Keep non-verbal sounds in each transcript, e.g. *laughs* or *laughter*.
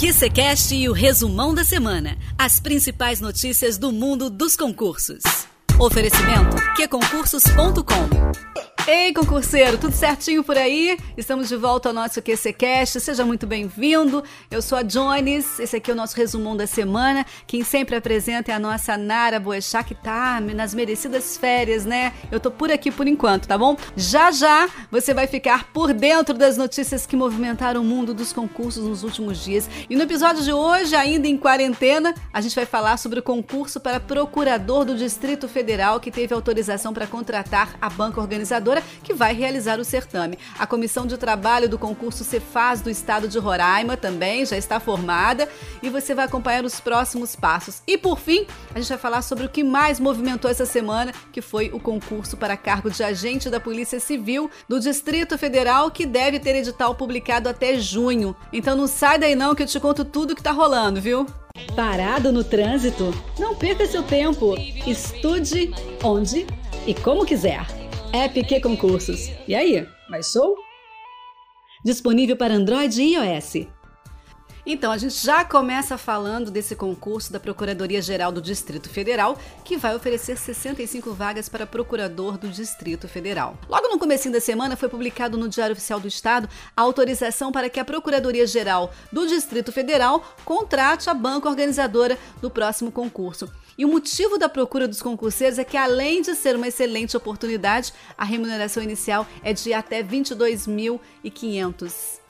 QCCast e o resumão da semana. As principais notícias do mundo dos concursos. Oferecimento qconcursos.com Ei, concurseiro, tudo certinho por aí? Estamos de volta ao nosso QCCast, seja muito bem-vindo. Eu sou a Jones, esse aqui é o nosso resumão da semana. Quem sempre apresenta é a nossa Nara Boechat, que tá nas merecidas férias, né? Eu tô por aqui por enquanto, tá bom? Já já você vai ficar por dentro das notícias que movimentaram o mundo dos concursos nos últimos dias. E no episódio de hoje, ainda em quarentena, a gente vai falar sobre o concurso para procurador do Distrito Federal que teve autorização para contratar a banca organizadora que vai realizar o certame. A comissão de trabalho do concurso Cefaz do estado de Roraima também já está formada e você vai acompanhar os próximos passos. E por fim, a gente vai falar sobre o que mais movimentou essa semana, que foi o concurso para cargo de agente da Polícia Civil do Distrito Federal, que deve ter edital publicado até junho. Então não sai daí não que eu te conto tudo que tá rolando, viu? Parado no trânsito? Não perca seu tempo. Estude onde e como quiser. App Q Concursos. E aí, mais show? Disponível para Android e iOS. Então, a gente já começa falando desse concurso da Procuradoria-Geral do Distrito Federal, que vai oferecer 65 vagas para procurador do Distrito Federal. Logo no começo da semana foi publicado no Diário Oficial do Estado a autorização para que a Procuradoria-Geral do Distrito Federal contrate a banca organizadora do próximo concurso. E o motivo da procura dos concurseiros é que, além de ser uma excelente oportunidade, a remuneração inicial é de até R$ 22.500.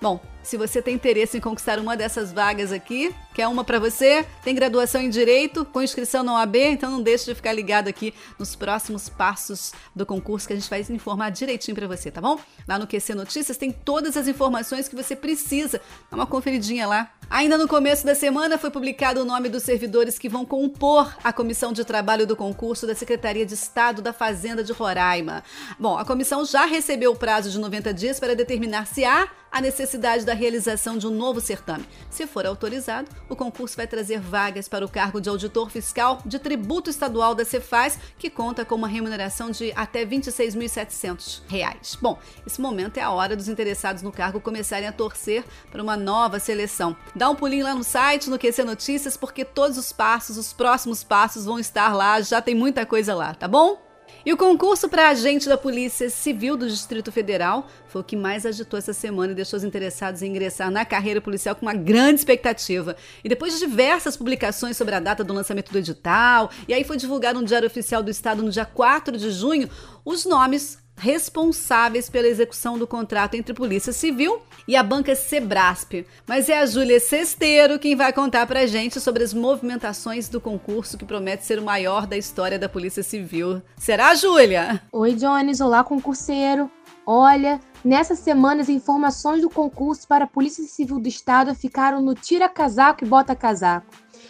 Bom, se você tem interesse em conquistar uma dessas vagas aqui, quer uma para você, tem graduação em Direito, com inscrição na OAB, então não deixe de ficar ligado aqui nos próximos passos do concurso que a gente vai informar direitinho para você, tá bom? Lá no QC Notícias tem todas as informações que você precisa. Dá uma conferidinha lá. Ainda no começo da semana foi publicado o nome dos servidores que vão compor a comissão de trabalho do concurso da Secretaria de Estado da Fazenda de Roraima. Bom, a comissão já recebeu o prazo de 90 dias para determinar se há a necessidade da realização de um novo certame. Se for autorizado, o concurso vai trazer vagas para o cargo de auditor fiscal de tributo estadual da Cefaz, que conta com uma remuneração de até R$ 26.700. Bom, esse momento é a hora dos interessados no cargo começarem a torcer para uma nova seleção. Dá um pulinho lá no site, no QC Notícias, porque todos os passos, os próximos passos vão estar lá, já tem muita coisa lá, tá bom? E o concurso para agente da Polícia Civil do Distrito Federal foi o que mais agitou essa semana e deixou os interessados em ingressar na carreira policial com uma grande expectativa. E depois de diversas publicações sobre a data do lançamento do edital, e aí foi divulgado no Diário Oficial do Estado no dia 4 de junho, os nomes responsáveis pela execução do contrato entre Polícia Civil e a banca Sebrasp. Mas é a Júlia Cesteiro quem vai contar pra gente sobre as movimentações do concurso que promete ser o maior da história da Polícia Civil. Será, Júlia? Oi, Jones. Olá, concurseiro. Olha, nessa semana as informações do concurso para a Polícia Civil do Estado ficaram no tira casaco e bota casaco.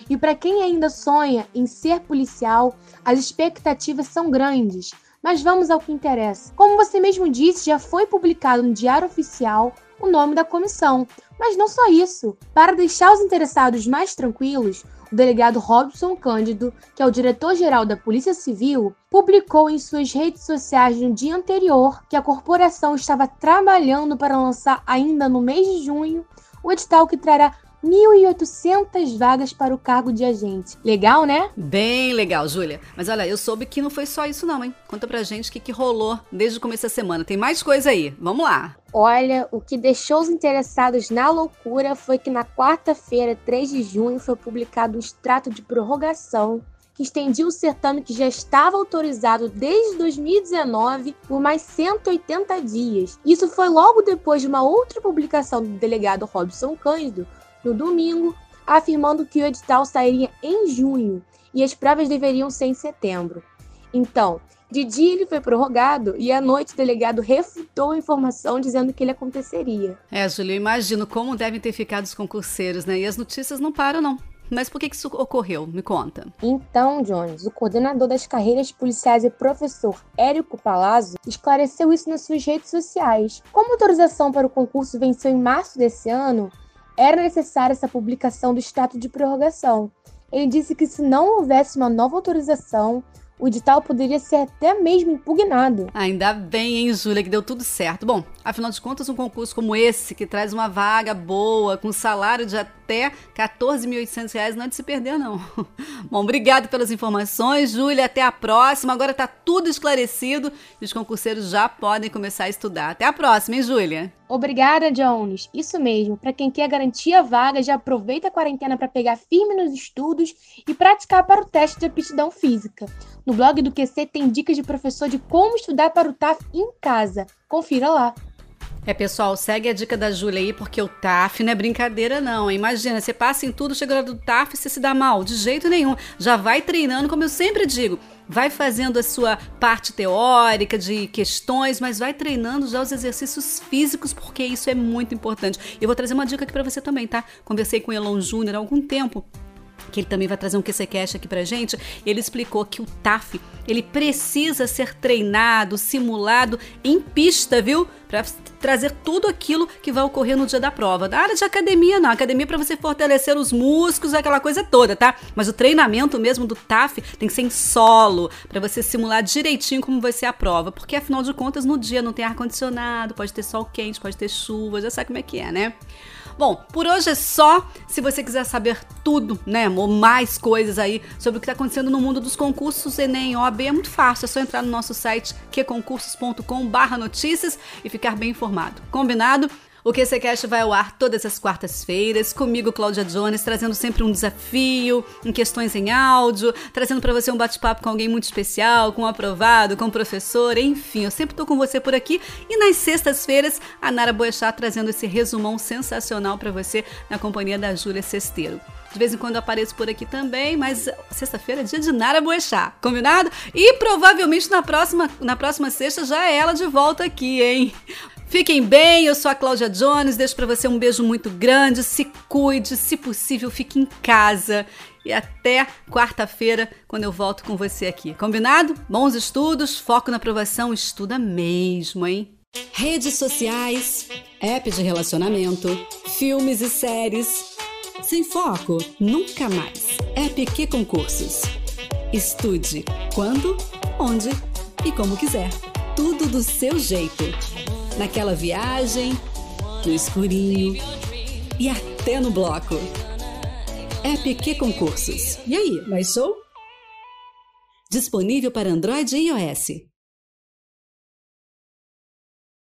E para quem ainda sonha em ser policial, as expectativas são grandes mas vamos ao que interessa. Como você mesmo disse, já foi publicado no Diário Oficial o nome da comissão. Mas não só isso. Para deixar os interessados mais tranquilos, o delegado Robson Cândido, que é o diretor-geral da Polícia Civil, publicou em suas redes sociais no dia anterior que a corporação estava trabalhando para lançar ainda no mês de junho o edital que trará 1.800 vagas para o cargo de agente. Legal, né? Bem legal, Júlia. Mas olha, eu soube que não foi só isso não, hein? Conta pra gente o que, que rolou desde o começo da semana. Tem mais coisa aí. Vamos lá. Olha, o que deixou os interessados na loucura foi que na quarta-feira, 3 de junho, foi publicado um extrato de prorrogação que estendia o certame que já estava autorizado desde 2019 por mais 180 dias. Isso foi logo depois de uma outra publicação do delegado Robson Cândido, no domingo, afirmando que o edital sairia em junho e as provas deveriam ser em setembro. Então, de dia ele foi prorrogado e à noite o delegado refutou a informação dizendo que ele aconteceria. É, Júlio, eu imagino como devem ter ficado os concurseiros, né? E as notícias não param, não. Mas por que isso ocorreu? Me conta. Então, Jones, o coordenador das carreiras policiais e professor Érico Palazzo esclareceu isso nas suas redes sociais. Como a autorização para o concurso venceu em março desse ano, era necessária essa publicação do status de prorrogação. Ele disse que se não houvesse uma nova autorização, o edital poderia ser até mesmo impugnado. Ainda bem, hein, Júlia, que deu tudo certo. Bom, afinal de contas, um concurso como esse, que traz uma vaga boa, com salário de até 14.800 reais, não é de se perder não. *laughs* Bom, obrigado pelas informações, Júlia, até a próxima. Agora tá tudo esclarecido e os concurseiros já podem começar a estudar. Até a próxima, hein, Júlia? Obrigada, Jones. Isso mesmo. Para quem quer garantir a vaga, já aproveita a quarentena para pegar firme nos estudos e praticar para o teste de aptidão física. No blog do QC tem dicas de professor de como estudar para o TAF em casa. Confira lá. É, pessoal, segue a dica da Júlia aí, porque o TAF não é brincadeira, não. Imagina, você passa em tudo, chega hora do TAF e você se dá mal. De jeito nenhum. Já vai treinando, como eu sempre digo. Vai fazendo a sua parte teórica de questões, mas vai treinando já os exercícios físicos, porque isso é muito importante. Eu vou trazer uma dica aqui para você também, tá? Conversei com o Elon Júnior há algum tempo que ele também vai trazer um QCCast aqui pra gente, ele explicou que o TAF, ele precisa ser treinado, simulado em pista, viu? Para trazer tudo aquilo que vai ocorrer no dia da prova. Da área de academia, não. Academia é para você fortalecer os músculos, aquela coisa toda, tá? Mas o treinamento mesmo do TAF tem que ser em solo, para você simular direitinho como vai ser a prova. Porque afinal de contas, no dia não tem ar-condicionado, pode ter sol quente, pode ter chuva, já sabe como é que é, né? Bom, por hoje é só. Se você quiser saber tudo, né, ou mais coisas aí sobre o que está acontecendo no mundo dos concursos Enem OAB, é muito fácil. É só entrar no nosso site queconcursos.com/notícias e ficar bem informado. Combinado? O QCCast vai ao ar todas as quartas-feiras, comigo, Cláudia Jones, trazendo sempre um desafio, em questões em áudio, trazendo para você um bate-papo com alguém muito especial, com um aprovado, com um professor, enfim, eu sempre estou com você por aqui. E nas sextas-feiras, a Nara Boechat trazendo esse resumão sensacional para você na companhia da Júlia Cesteiro. De vez em quando apareço por aqui também, mas sexta-feira é dia de Nara Boechat, combinado? E provavelmente na próxima, na próxima sexta já é ela de volta aqui, hein? Fiquem bem, eu sou a Cláudia Jones, deixo para você um beijo muito grande, se cuide, se possível, fique em casa. E até quarta-feira, quando eu volto com você aqui. Combinado? Bons estudos, foco na aprovação, estuda mesmo, hein? Redes sociais, app de relacionamento, filmes e séries. Sem foco, nunca mais. Que concursos. Estude quando, onde e como quiser. Tudo do seu jeito naquela viagem, no escurinho e até no bloco. É PQ Concursos. E aí, mais show? Disponível para Android e iOS.